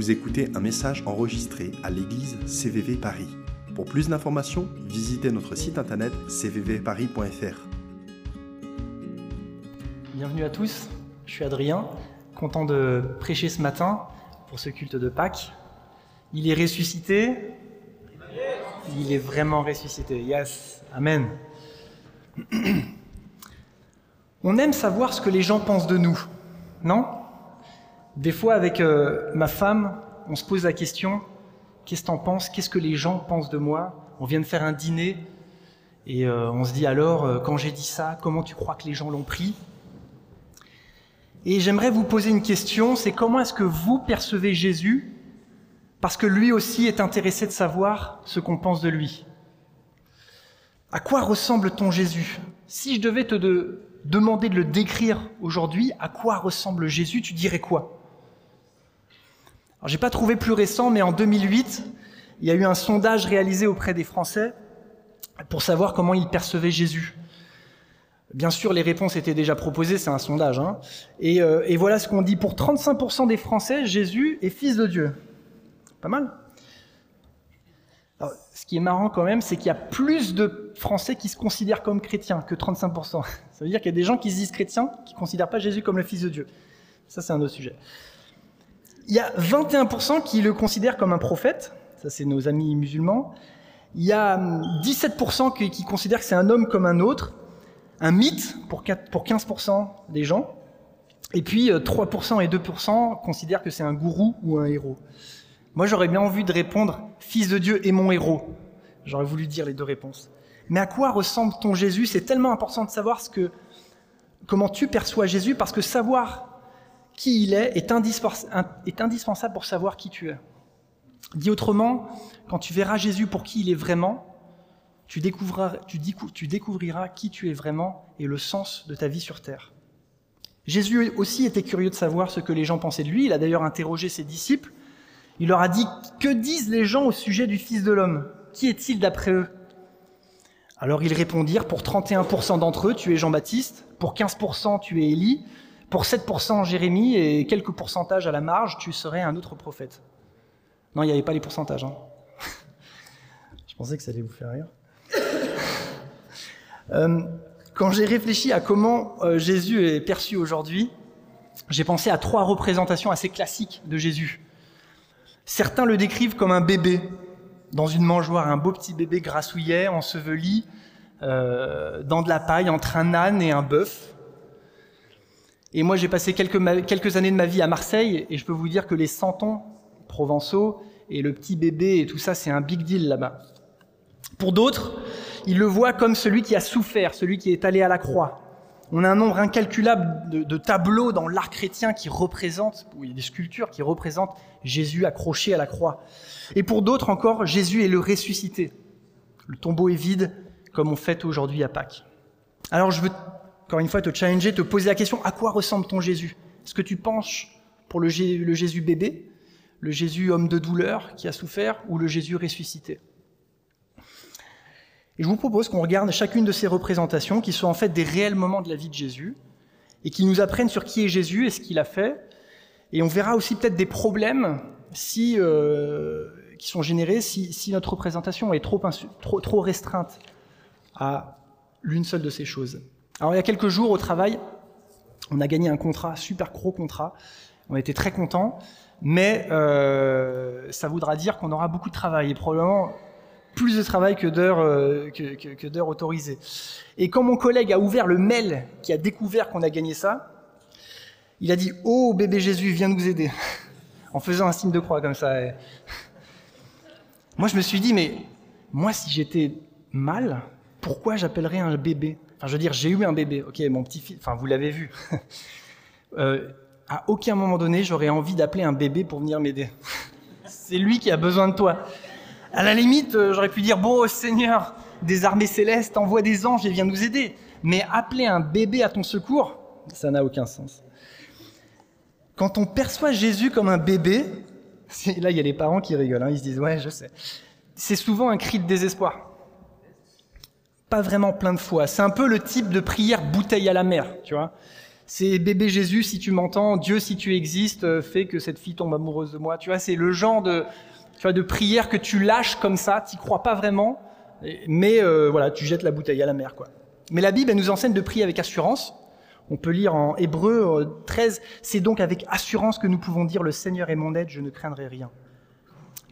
Vous écoutez un message enregistré à l'église CVV Paris. Pour plus d'informations, visitez notre site internet cvvparis.fr. Bienvenue à tous, je suis Adrien, content de prêcher ce matin pour ce culte de Pâques. Il est ressuscité, il est vraiment ressuscité, yes, amen. On aime savoir ce que les gens pensent de nous, non? Des fois, avec euh, ma femme, on se pose la question qu'est-ce que t'en penses? Qu'est-ce que les gens pensent de moi? On vient de faire un dîner et euh, on se dit alors, euh, quand j'ai dit ça, comment tu crois que les gens l'ont pris? Et j'aimerais vous poser une question c'est comment est-ce que vous percevez Jésus? Parce que lui aussi est intéressé de savoir ce qu'on pense de lui. À quoi ressemble ton Jésus? Si je devais te de, demander de le décrire aujourd'hui, à quoi ressemble Jésus, tu dirais quoi? Alors, j'ai pas trouvé plus récent, mais en 2008, il y a eu un sondage réalisé auprès des Français pour savoir comment ils percevaient Jésus. Bien sûr, les réponses étaient déjà proposées, c'est un sondage. Hein. Et, euh, et voilà ce qu'on dit. Pour 35% des Français, Jésus est fils de Dieu. Pas mal alors, ce qui est marrant quand même, c'est qu'il y a plus de Français qui se considèrent comme chrétiens que 35%. Ça veut dire qu'il y a des gens qui se disent chrétiens qui ne considèrent pas Jésus comme le Fils de Dieu. Ça, c'est un autre sujet. Il y a 21% qui le considèrent comme un prophète. Ça, c'est nos amis musulmans. Il y a 17% qui, qui considèrent que c'est un homme comme un autre. Un mythe pour, 4, pour 15% des gens. Et puis 3% et 2% considèrent que c'est un gourou ou un héros. Moi, j'aurais bien envie de répondre Fils de Dieu et mon héros. J'aurais voulu dire les deux réponses. Mais à quoi ressemble ton Jésus? C'est tellement important de savoir ce que, comment tu perçois Jésus, parce que savoir qui il est est, indispensable pour savoir qui tu es. Dit autrement, quand tu verras Jésus pour qui il est vraiment, tu découvriras qui tu es vraiment et le sens de ta vie sur terre. Jésus aussi était curieux de savoir ce que les gens pensaient de lui. Il a d'ailleurs interrogé ses disciples il leur a dit Que disent les gens au sujet du Fils de l'homme? Qui est-il d'après eux? Alors ils répondirent Pour 31% d'entre eux, tu es Jean-Baptiste, pour 15%, tu es Élie, pour 7%, Jérémie, et quelques pourcentages à la marge, tu serais un autre prophète. Non, il n'y avait pas les pourcentages. Hein. Je pensais que ça allait vous faire rire. Euh, quand j'ai réfléchi à comment euh, Jésus est perçu aujourd'hui, j'ai pensé à trois représentations assez classiques de Jésus. Certains le décrivent comme un bébé dans une mangeoire, un beau petit bébé grassouillet, enseveli euh, dans de la paille entre un âne et un bœuf. Et moi, j'ai passé quelques, années de ma vie à Marseille, et je peux vous dire que les santons provençaux et le petit bébé et tout ça, c'est un big deal là-bas. Pour d'autres, ils le voient comme celui qui a souffert, celui qui est allé à la croix, on a un nombre incalculable de, tableaux dans l'art chrétien qui représentent, il y a des sculptures qui représentent Jésus accroché à la croix. Et pour d'autres encore, Jésus est le ressuscité. Le tombeau est vide, comme on fête aujourd'hui à Pâques. Alors je veux, encore une fois, te challenger, te poser la question, à quoi ressemble ton Jésus? Est-ce que tu penches pour le, Jésus bébé, le Jésus homme de douleur qui a souffert, ou le Jésus ressuscité? Et je vous propose qu'on regarde chacune de ces représentations, qui sont en fait des réels moments de la vie de Jésus, et qui nous apprennent sur qui est Jésus et ce qu'il a fait. Et on verra aussi peut-être des problèmes euh, qui sont générés si, notre représentation est trop restreinte à l'une seule de ces choses. Alors il y a quelques jours au travail, on a gagné un contrat, super gros contrat. On était très contents, mais euh, ça voudra dire qu'on aura beaucoup de travail et probablement plus de travail que d'heures euh, que, d'heures autorisées. Et quand mon collègue a ouvert le mail qui a découvert qu'on a gagné ça, il a dit Oh bébé Jésus, viens nous aider en faisant un signe de croix comme ça. Moi je me suis dit mais moi si j'étais mal, pourquoi j'appellerais un bébé? Enfin je veux dire j'ai eu un bébé, ok mon petit fils, enfin vous l'avez vu. euh, à aucun moment donné j'aurais envie d'appeler un bébé pour venir m'aider. C'est lui qui a besoin de toi. À la limite, euh, j'aurais pu dire, bon Seigneur, des armées célestes, envoie des anges et viens nous aider. Mais appeler un bébé à ton secours, ça n'a aucun sens. Quand on perçoit Jésus comme un bébé, là il y a les parents qui rigolent, hein, ils se disent, ouais, je sais. C'est souvent un cri de désespoir. Pas vraiment plein de foi. C'est un peu le type de prière bouteille à la mer, tu vois. C'est bébé Jésus, si tu m'entends, Dieu, si tu existes, euh, fais que cette fille tombe amoureuse de moi. Tu vois, c'est le genre de, de prière que tu lâches comme ça, tu crois pas vraiment, mais euh, voilà, tu jettes la bouteille à la mer, quoi. Mais la Bible, nous enseigne de prier avec assurance. On peut lire en Hébreu 13, c'est donc avec assurance que nous pouvons dire le Seigneur est mon aide, je ne craindrai rien.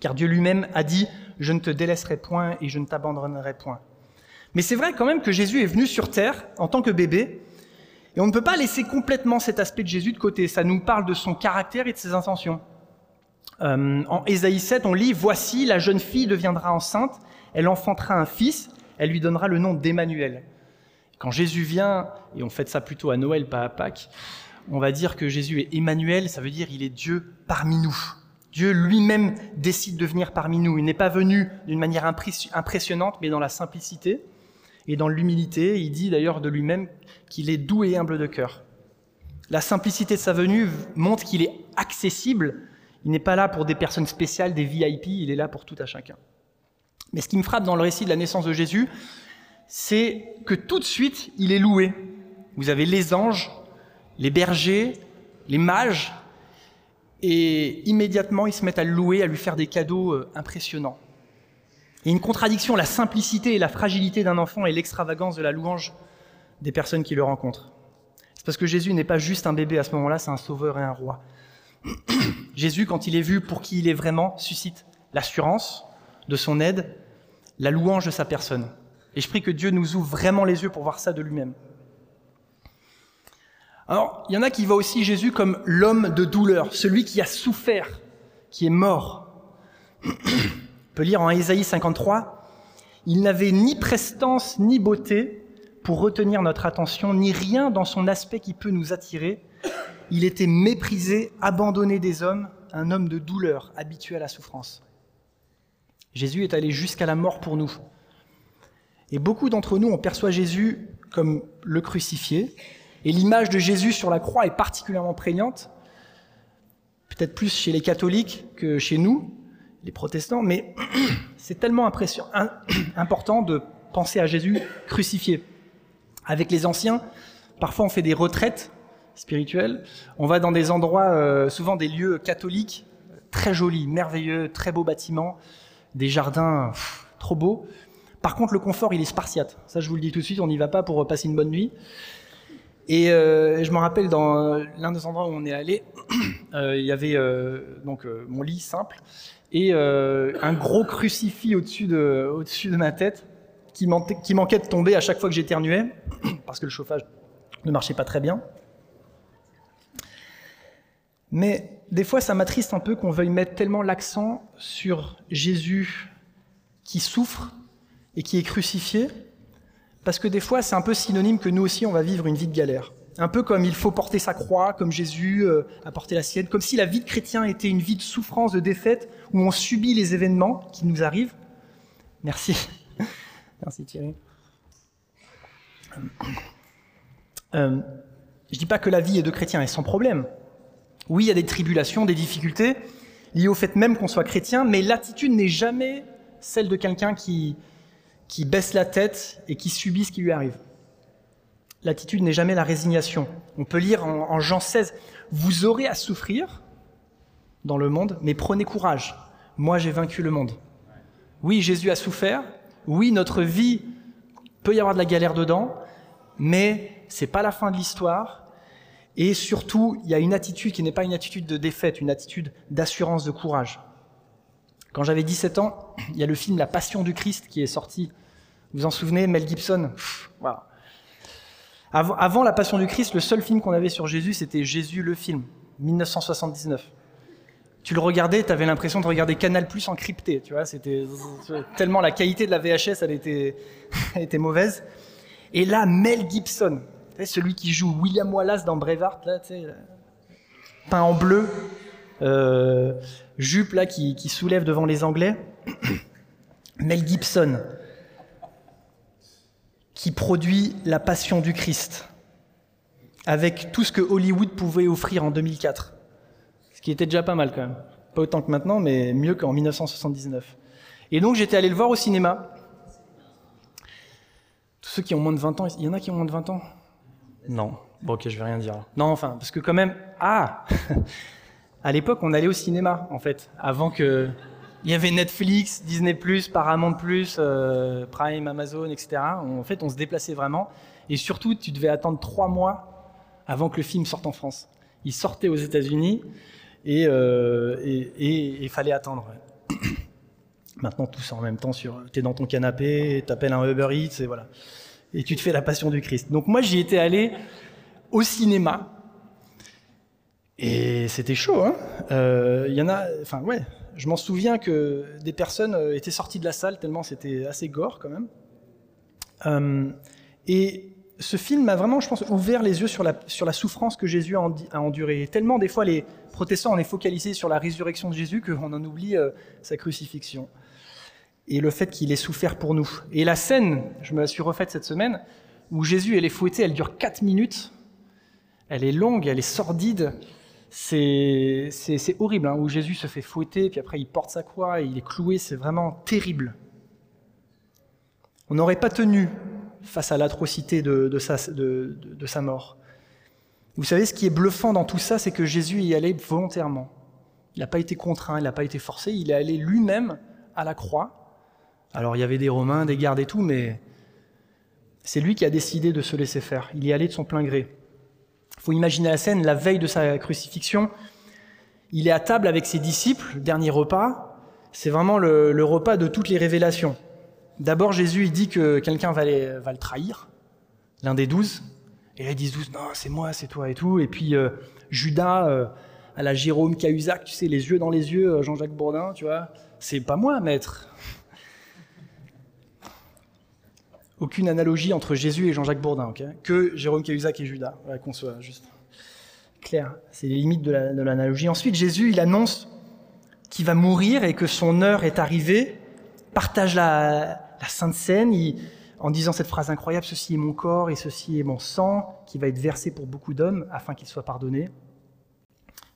Car Dieu lui-même a dit, je ne te délaisserai point et je ne t'abandonnerai point. Mais c'est vrai quand même que Jésus est venu sur terre en tant que bébé, et on ne peut pas laisser complètement cet aspect de Jésus de côté. Ça nous parle de son caractère et de ses intentions. Euh, en Ésaïe 7, on lit Voici, la jeune fille deviendra enceinte, elle enfantera un fils, elle lui donnera le nom d'Emmanuel. Quand Jésus vient, et on fait ça plutôt à Noël, pas à Pâques, on va dire que Jésus est Emmanuel, ça veut dire il est Dieu parmi nous. Dieu lui-même décide de venir parmi nous. Il n'est pas venu d'une manière impressionnante, mais dans la simplicité et dans l'humilité. Il dit d'ailleurs de lui-même qu'il est doux et humble de cœur. La simplicité de sa venue montre qu'il est accessible. Il n'est pas là pour des personnes spéciales, des VIP, il est là pour tout à chacun. Mais ce qui me frappe dans le récit de la naissance de Jésus, c'est que tout de suite, il est loué. Vous avez les anges, les bergers, les mages, et immédiatement, ils se mettent à le louer, à lui faire des cadeaux euh, impressionnants. Il y a une contradiction, la simplicité et la fragilité d'un enfant et l'extravagance de la louange des personnes qui le rencontrent. C'est parce que Jésus n'est pas juste un bébé à ce moment-là, c'est un sauveur et un roi. Jésus, quand il est vu pour qui il est vraiment, suscite l'assurance de son aide, la louange de sa personne. Et je prie que Dieu nous ouvre vraiment les yeux pour voir ça de lui-même. Alors, il y en a qui voient aussi Jésus comme l'homme de douleur, celui qui a souffert, qui est mort. Peut lire en Ésaïe 53, Il n'avait ni prestance ni beauté pour retenir notre attention, ni rien dans son aspect qui peut nous attirer. Il était méprisé, abandonné des hommes, un homme de douleur, habitué à la souffrance. Jésus est allé jusqu'à la mort pour nous. Et beaucoup d'entre nous, on perçoit Jésus comme le crucifié, et l'image de Jésus sur la croix est particulièrement prégnante, peut-être plus chez les catholiques que chez nous, protestants, mais c'est tellement important de penser à Jésus crucifié. Avec les anciens, parfois on fait des retraites spirituelles, on va dans des endroits, euh, souvent des lieux catholiques, très jolis, merveilleux, très beaux bâtiments, des jardins trop beaux. Par contre, le confort, il est spartiate. Ça, je vous le dis tout de suite, on n'y va pas pour passer une bonne nuit. Et euh, je me rappelle dans l'un des endroits où on est allé, euh, il y avait euh, donc mon lit simple et un gros crucifix au-dessus de, au-dessus de ma tête qui, qui manquait de tomber à chaque fois que j'éternuais parce que le chauffage ne marchait pas très bien. Mais des fois, ça m'attriste un peu qu'on veuille mettre tellement l'accent sur Jésus qui souffre et qui est crucifié, parce que des fois, c'est un peu synonyme que nous aussi, on va vivre une vie de galère. Un peu comme il faut porter sa croix, comme Jésus euh, a porté la sienne, comme si la vie de chrétien était une vie de souffrance, de défaite, où on subit les événements qui nous arrivent. Merci. Merci Thierry. Euh, je ne dis pas que la vie de chrétien est sans problème. Oui, il y a des tribulations, des difficultés liées au fait même qu'on soit chrétien, mais l'attitude n'est jamais celle de quelqu'un qui, qui baisse la tête et qui subit ce qui lui arrive. L'attitude n'est jamais la résignation. On peut lire en, Jean 16, Vous aurez à souffrir dans le monde, mais prenez courage. Moi, j'ai vaincu le monde. Oui, Jésus a souffert. Oui, notre vie peut y avoir de la galère dedans, mais c'est pas la fin de l'histoire. Et surtout, il y a une attitude qui n'est pas une attitude de défaite, une attitude d'assurance, de courage. Quand j'avais 17 ans, il y a le film La Passion du Christ qui est sorti. Vous vous en souvenez, Mel Gibson? Avant, La Passion du Christ, le seul film qu'on avait sur Jésus, c'était Jésus le film, 1979. Tu le regardais, tu avais l'impression de regarder Canal Plus encrypté, tu vois, c'était tellement la qualité de la VHS, elle était, mauvaise. Et là, Mel Gibson, celui qui joue William Wallace dans Braveheart, là, tu peint en bleu, euh, jupe là qui, soulève devant les Anglais. Mel Gibson, qui produit La Passion du Christ, avec tout ce que Hollywood pouvait offrir en 2004. Ce qui était déjà pas mal quand même. Pas autant que maintenant, mais mieux qu'en 1979. Et donc j'étais allé le voir au cinéma. Tous ceux qui ont moins de 20 ans, il y en a qui ont moins de 20 ans? Non. Bon, ok, je vais rien dire. Non, enfin, parce que quand même, ah, à l'époque, on allait au cinéma, en fait, avant que il y avait Netflix, Disney+, Paramount+, euh, Prime, Amazon, etc. En fait, on se déplaçait vraiment. Et surtout, tu devais attendre trois mois avant que le film sorte en France. Il sortait aux États-Unis et il euh, fallait attendre. Maintenant, tout ça en même temps, sur, es dans ton canapé, t'appelles un Uber Eats et voilà. Et tu te fais la passion du Christ. Donc moi, j'y étais allé au cinéma. Et c'était chaud, hein euh, Il y en a, enfin ouais, je m'en souviens que des personnes euh, étaient sorties de la salle tellement c'était assez gore quand même. Euh, et ce film m'a vraiment, je pense, ouvert les yeux sur la, sur la souffrance que Jésus a, endurée. tellement des fois les protestants on est focalisés sur la résurrection de Jésus qu'on en oublie sa crucifixion et le fait qu'il ait souffert pour nous. Et la scène, je me la suis refaite cette semaine, où Jésus elle est fouetté, elle dure 4 minutes. Elle est longue, elle est sordide. C'est horrible, hein, où Jésus se fait fouetter, puis après il porte sa croix, et il est cloué, c'est vraiment terrible. On n'aurait pas tenu face à l'atrocité de, sa, de, sa mort. Vous savez, ce qui est bluffant dans tout ça, c'est que Jésus y allait volontairement. Il n'a pas été contraint, il n'a pas été forcé, il est allé lui-même à la croix alors il y avait des Romains, des gardes et tout, mais c'est lui qui a décidé de se laisser faire. Il y allait de son plein gré. Faut imaginer la scène, la veille de sa crucifixion. Il est à table avec ses disciples, dernier repas. C'est vraiment le, repas de toutes les révélations. D'abord, Jésus, il dit que quelqu'un va, le trahir, l'un des douze. Et là, ils disent douze, non, c'est moi, c'est toi et tout. Et puis, euh, Judas, euh, à la Jérôme Cahuzac, tu sais, les yeux dans les yeux, euh, Jean-Jacques Bourdin, tu vois. C'est pas moi, maître. Aucune analogie entre Jésus et Jean-Jacques Bourdin, que Jérôme Cahuzac et Judas, qu'on soit juste clair. C'est les limites de l'analogie. Ensuite, Jésus, il annonce qu'il va mourir et que son heure est arrivée, partage la, Sainte Seine en disant cette phrase incroyable, ceci est mon corps et ceci est mon sang, qui va être versé pour beaucoup d'hommes afin qu'ils soient pardonnés.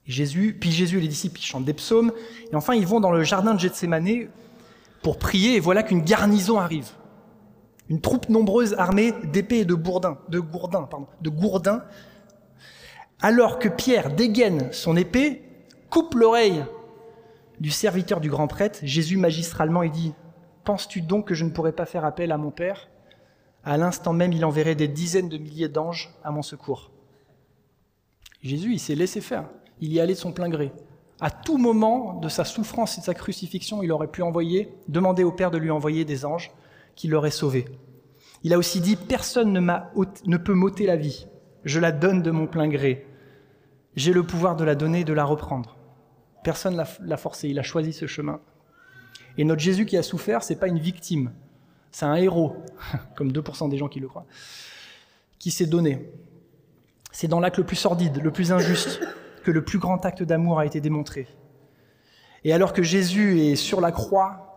Jésus, puis Jésus et les disciples ils chantent des psaumes, et enfin ils vont dans le jardin de Gethsemane pour prier, et voilà qu'une garnison arrive une troupe nombreuse armée d'épées et de bourdins, de gourdins, de alors que Pierre dégaine son épée, coupe l'oreille du serviteur du grand prêtre, Jésus magistralement il dit Penses-tu donc que je ne pourrais pas faire appel à mon Père? À l'instant même, il enverrait des dizaines de milliers d'anges à mon secours. Jésus, il s'est laissé faire. Il y allait de son plein gré. À tout moment de sa souffrance et de sa crucifixion, il aurait pu envoyer, demander au Père de lui envoyer des anges qui l'aurait sauvé. Il a aussi dit, personne ne, peut m'ôter la vie, je la donne de mon plein gré. J'ai le pouvoir de la donner et de la reprendre. Personne ne l'a forcé, il a choisi ce chemin. Et notre Jésus qui a souffert, c'est pas une victime, c'est un héros, comme 2% des gens qui le croient, qui s'est donné. C'est dans l'acte le plus sordide, le plus injuste, que le plus grand acte d'amour a été démontré. Et alors que Jésus est sur la croix,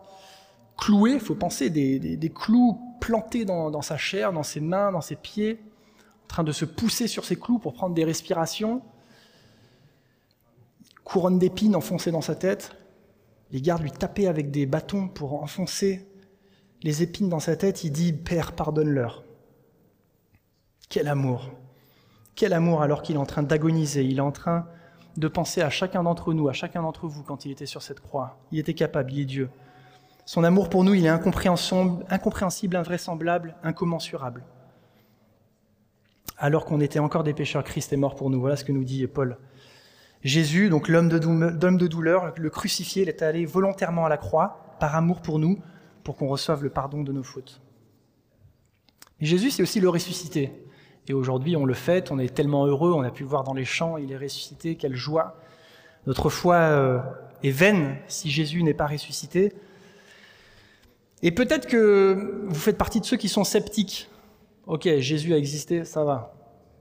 cloué, il faut penser, des, clous plantés dans, sa chair, dans ses mains, dans ses pieds, en train de se pousser sur ses clous pour prendre des respirations, couronne d'épines enfoncée dans sa tête, les gardes lui tapaient avec des bâtons pour enfoncer les épines dans sa tête, il dit Père, pardonne-leur. Quel amour Quel amour alors qu'il est en train d'agoniser, il est en train de penser à chacun d'entre nous, à chacun d'entre vous quand il était sur cette croix. Il était capable, il est Dieu. Son amour pour nous, il est incompréhensible, invraisemblable, incommensurable. Alors qu'on était encore des pécheurs, Christ est mort pour nous. Voilà ce que nous dit Paul. Jésus, donc l'homme de, douleur, le crucifié, il est allé volontairement à la croix, par amour pour nous, pour qu'on reçoive le pardon de nos fautes. Mais Jésus, c'est aussi le ressuscité. Et aujourd'hui, on le fête, on est tellement heureux, on a pu voir dans les champs, il est ressuscité, quelle joie. Notre foi euh, est vaine si Jésus n'est pas ressuscité. Et peut-être que vous faites partie de ceux qui sont sceptiques. Ok, Jésus a existé, ça va.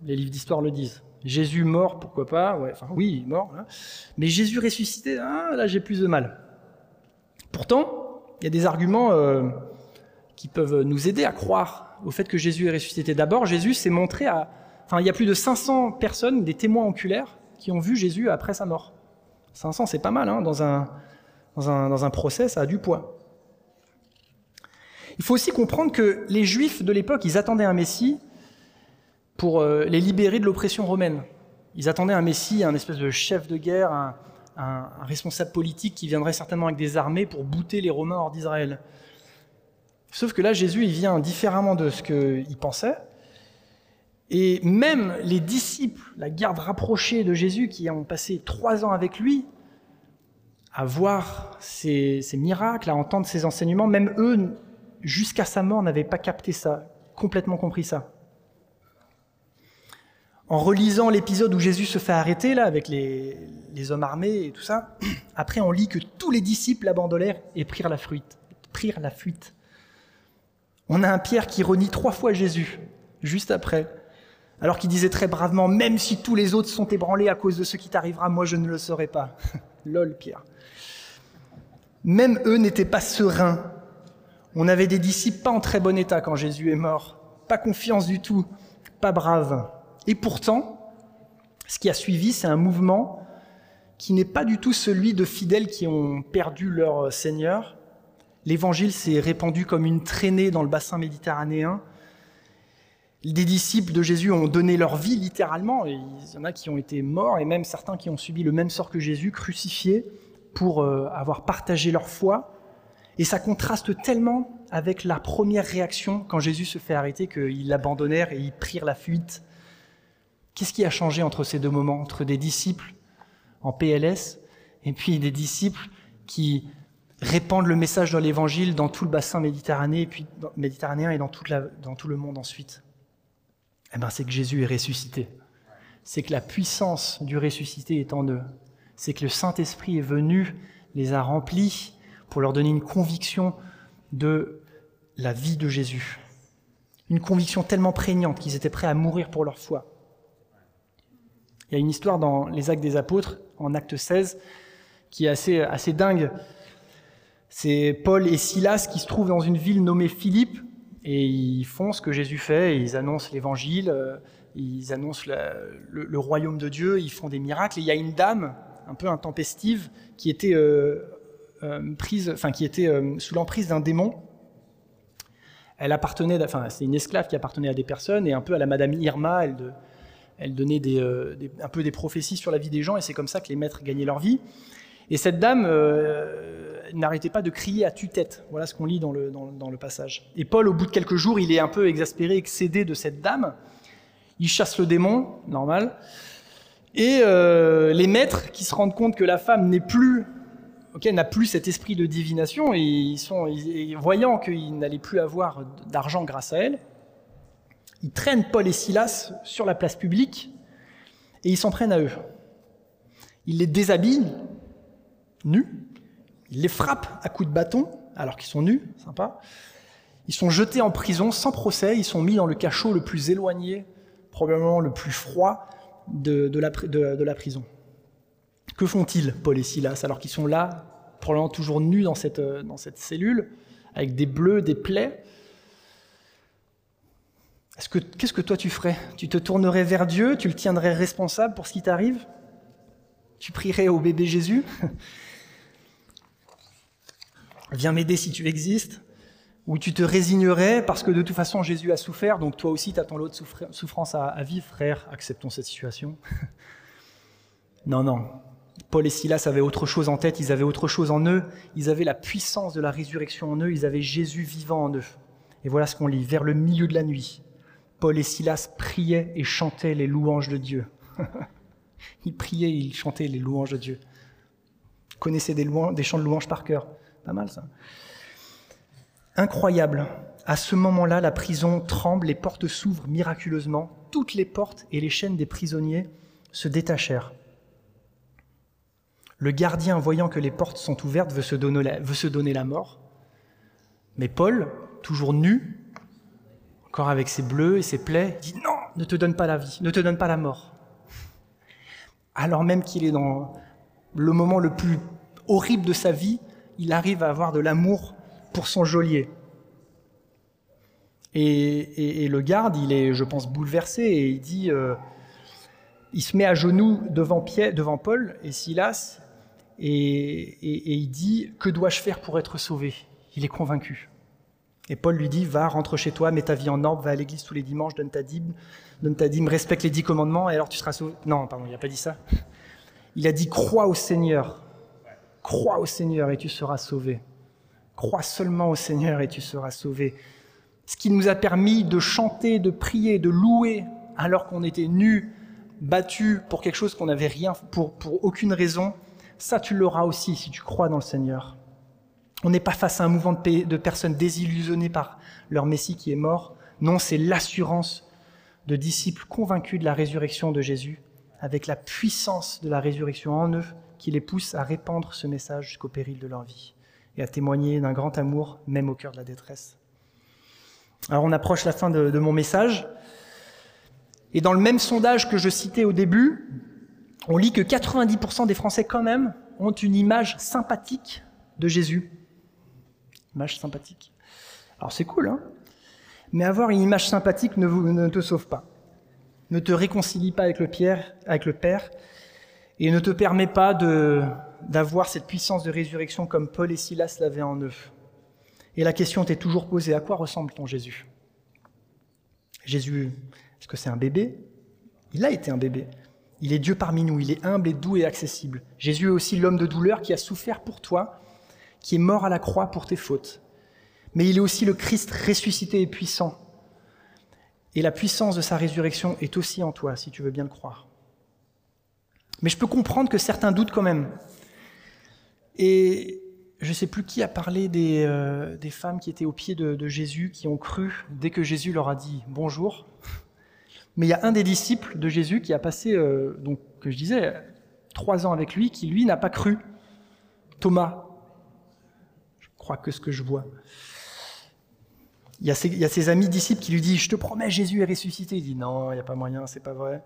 Les livres d'histoire le disent. Jésus mort, pourquoi pas? Ouais, Enfin, oui, mort. Mais Jésus ressuscité, ah, là j'ai plus de mal. Pourtant, il y a des arguments euh, qui peuvent nous aider à croire au fait que Jésus est ressuscité. D'abord, Jésus s'est montré à... Enfin, il y a plus de 500 personnes, des témoins oculaires, qui ont vu Jésus après sa mort. 500, c'est pas mal, hein, dans, un, dans, un, dans un procès, ça a du poids. Il faut aussi comprendre que les Juifs de l'époque, ils attendaient un Messie, pour euh, les libérer de l'oppression romaine. Ils attendaient un messie, un espèce de chef de guerre, un, un, responsable politique qui viendrait certainement avec des armées pour bouter les Romains hors d'Israël. Sauf que là, Jésus, il vient différemment de ce qu'il pensait. Et même les disciples, la garde rapprochée de Jésus, qui ont passé trois ans avec lui, à voir ses, miracles, à entendre ses enseignements, même eux, jusqu'à sa mort, n'avaient pas capté ça, complètement compris ça. En relisant l'épisode où Jésus se fait arrêter, là, avec les, hommes armés et tout ça, après on lit que tous les disciples l'abandonnèrent et prirent la fuite. Prirent la fuite. On a un Pierre qui renie trois fois Jésus, juste après, alors qu'il disait très bravement, même si tous les autres sont ébranlés à cause de ce qui t'arrivera, moi je ne le saurais pas. Lol, Pierre. Même eux n'étaient pas sereins. On avait des disciples pas en très bon état quand Jésus est mort. Pas confiance du tout, pas braves. Et pourtant, ce qui a suivi, c'est un mouvement qui n'est pas du tout celui de fidèles qui ont perdu leur Seigneur. L'évangile s'est répandu comme une traînée dans le bassin méditerranéen. Des disciples de Jésus ont donné leur vie littéralement, et il y en a qui ont été morts, et même certains qui ont subi le même sort que Jésus, crucifiés pour euh, avoir partagé leur foi. Et ça contraste tellement avec la première réaction quand Jésus se fait arrêter qu'ils l'abandonnèrent et ils prirent la fuite. Qu'est-ce qui a changé entre ces deux moments, entre des disciples en PLS et puis des disciples qui répandent le message de l'Évangile dans tout le bassin méditerranéen et, puis, méditerranéen et dans, dans tout le monde ensuite? Eh ben, C'est que Jésus est ressuscité. C'est que la puissance du ressuscité est en eux. C'est que le Saint-Esprit est venu, les a remplis pour leur donner une conviction de la vie de Jésus. Une conviction tellement prégnante qu'ils étaient prêts à mourir pour leur foi. Il y a une histoire dans les Actes des Apôtres, en Acte 16, qui est assez, assez dingue. C'est Paul et Silas qui se trouvent dans une ville nommée Philippe, et ils font ce que Jésus fait, ils annoncent l'évangile, euh, ils annoncent le, royaume de Dieu, ils font des miracles. Et il y a une dame, un peu intempestive, qui était, euh, prise, enfin, qui était sous l'emprise d'un démon. Elle appartenait, enfin, c'est une esclave qui appartenait à des personnes, et un peu à la Madame Irma, elle, donnait euh, un peu des prophéties sur la vie des gens, et c'est comme ça que les maîtres gagnaient leur vie. Et cette dame euh, n'arrêtait pas de crier à tue-tête. Voilà ce qu'on lit dans le, passage. Et Paul, au bout de quelques jours, il est un peu exaspéré, excédé de cette dame. Il chasse le démon, normal. Et euh, les maîtres, qui se rendent compte que la femme n'est plus, n'a plus cet esprit de divination, et voyant qu'ils n'allaient plus avoir d'argent grâce à elle, ils traînent Paul et Silas sur la place publique et ils s'en prennent à eux. Ils les déshabillent, nus, ils les frappent à coups de bâton alors qu'ils sont nus, sympa. Ils sont jetés en prison sans procès, ils sont mis dans le cachot le plus éloigné, probablement le plus froid de la, prison. Que font-ils, Paul et Silas, alors qu'ils sont là, probablement toujours nus dans cette, cette cellule, avec des bleus, des plaies? Qu'est-ce que toi tu ferais? Tu te tournerais vers Dieu, tu le tiendrais responsable pour ce qui t'arrive? Tu prierais au bébé Jésus? Viens m'aider si tu existes. Ou tu te résignerais parce que de toute façon Jésus a souffert, donc toi aussi tu as ton lot de souffrance à vivre, frère, acceptons cette situation. non, non. Paul et Silas avaient autre chose en tête, ils avaient autre chose en eux, ils avaient la puissance de la résurrection en eux, ils avaient Jésus vivant en eux. Et voilà ce qu'on lit, vers le milieu de la nuit, Paul et Silas priaient et chantaient les louanges de Dieu. ils priaient ils chantaient les louanges de Dieu. Ils connaissaient des, des chants de louanges par cœur. Pas mal ça. Incroyable. À ce moment-là, la prison tremble, les portes s'ouvrent miraculeusement. Toutes les portes et les chaînes des prisonniers se détachèrent. Le gardien, voyant que les portes sont ouvertes, veut se donner la, mort. Mais Paul, toujours nu, encore avec ses bleus et ses plaies, dit non, ne te donne pas la vie, ne te donne pas la mort. Alors même qu'il est dans le moment le plus horrible de sa vie, il arrive à avoir de l'amour pour son geôlier. Et, le garde, il est, je pense, bouleversé et il dit, euh, il se met à genoux devant, Pierre, devant Paul et Silas et, il dit, que dois-je faire pour être sauvé? Il est convaincu. Et Paul lui dit, va, rentre chez toi, mets ta vie en ordre, va à l'église tous les dimanches, donne ta dîme, donne ta dîme, respecte les dix commandements, et alors tu seras sauvé. Non, pardon, il n'a pas dit ça. Il a dit, crois au Seigneur. Crois au Seigneur et tu seras sauvé. Crois seulement au Seigneur et tu seras sauvé. Ce qui nous a permis de chanter, de prier, de louer, alors qu'on était nus, battus pour quelque chose qu'on n'avait rien, pour, pour aucune raison, ça tu l'auras aussi si tu crois dans le Seigneur. On n'est pas face à un mouvement de, personnes désillusionnées par leur Messie qui est mort. Non, c'est l'assurance de disciples convaincus de la résurrection de Jésus, avec la puissance de la résurrection en eux, qui les pousse à répandre ce message jusqu'au péril de leur vie et à témoigner d'un grand amour, même au cœur de la détresse. Alors on approche la fin de, de mon message. Et dans le même sondage que je citais au début, on lit que 90% des Français quand même ont une image sympathique de Jésus image sympathique. Alors c'est cool, hein Mais avoir une image sympathique ne, te sauve pas. Ne te réconcilie pas avec le, avec le Père et ne te permet pas d'avoir cette puissance de résurrection comme Paul et Silas l'avaient en eux. Et la question t'est toujours posée, à quoi ressemble ton Jésus? Jésus, est-ce que c'est un bébé? Il a été un bébé. Il est Dieu parmi nous, il est humble et doux et accessible. Jésus est aussi l'homme de douleur qui a souffert pour toi qui est mort à la croix pour tes fautes. Mais il est aussi le Christ ressuscité et puissant. Et la puissance de sa résurrection est aussi en toi, si tu veux bien le croire. Mais je peux comprendre que certains doutent quand même. Et je ne sais plus qui a parlé des, euh, femmes qui étaient au pied de, Jésus, qui ont cru dès que Jésus leur a dit bonjour. Mais il y a un des disciples de Jésus qui a passé, euh, donc que je disais, trois ans avec lui, qui lui n'a pas cru. Thomas, crois que ce que je vois. Il y, a ses, amis disciples qui lui disent Je te promets, Jésus est ressuscité. Il dit Non, il n'y a pas moyen, c'est pas vrai.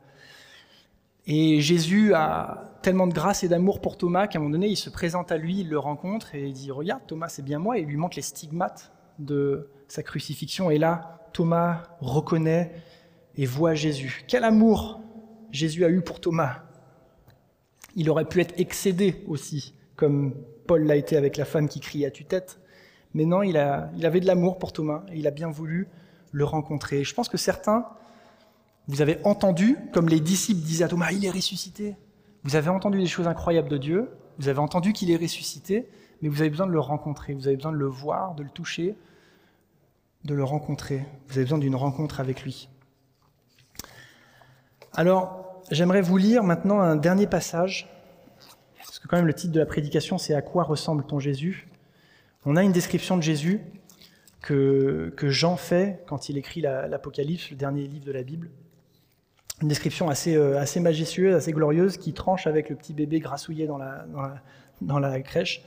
Et Jésus a tellement de grâce et d'amour pour Thomas qu'à un moment donné, il se présente à lui, il le rencontre et il dit Regarde, Thomas, c'est bien moi. Et il lui montre les stigmates de sa crucifixion. Et là, Thomas reconnaît et voit Jésus. Quel amour Jésus a eu pour Thomas. Il aurait pu être excédé aussi, comme Paul l'a été avec la femme qui crie à tue-tête. Mais non, il, il avait de l'amour pour Thomas et il a bien voulu le rencontrer. Je pense que certains, vous avez entendu, comme les disciples disaient à Thomas, il est ressuscité. Vous avez entendu des choses incroyables de Dieu, vous avez entendu qu'il est ressuscité, mais vous avez besoin de le rencontrer, vous avez besoin de le voir, de le toucher, de le rencontrer. Vous avez besoin d'une rencontre avec lui. Alors, j'aimerais vous lire maintenant un dernier passage parce que quand même le titre de la prédication, c'est À quoi ressemble ton Jésus? On a une description de Jésus que, Jean fait quand il écrit l'Apocalypse, le dernier livre de la Bible. Une description assez, euh, assez majestueuse, assez glorieuse, qui tranche avec le petit bébé grassouillé dans la crèche.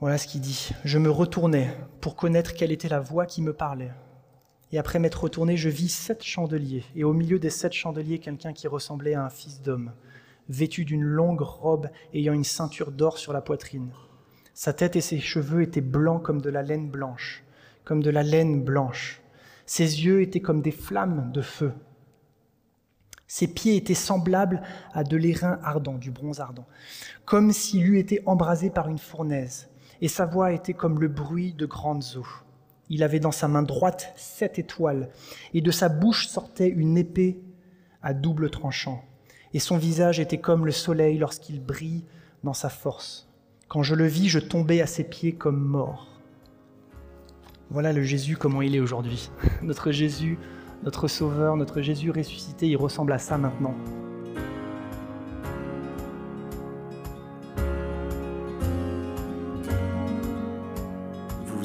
Voilà ce qu'il dit. Je me retournais pour connaître quelle était la voix qui me parlait. Et après m'être retourné, je vis sept chandeliers, et au milieu des sept chandeliers, quelqu'un qui ressemblait à un fils d'homme vêtu d'une longue robe ayant une ceinture d'or sur la poitrine. Sa tête et ses cheveux étaient blancs comme de la laine blanche, comme de la laine blanche. Ses yeux étaient comme des flammes de feu. Ses pieds étaient semblables à de l'airain ardent, du bronze ardent, comme s'il eût été embrasé par une fournaise, et sa voix était comme le bruit de grandes eaux. Il avait dans sa main droite sept étoiles, et de sa bouche sortait une épée à double tranchant et son visage était comme le soleil lorsqu'il brille dans sa force. Quand je le vis, je tombais à ses pieds comme mort. Voilà le Jésus comment il est aujourd'hui. Notre Jésus, notre Sauveur, notre Jésus ressuscité, il ressemble à ça maintenant.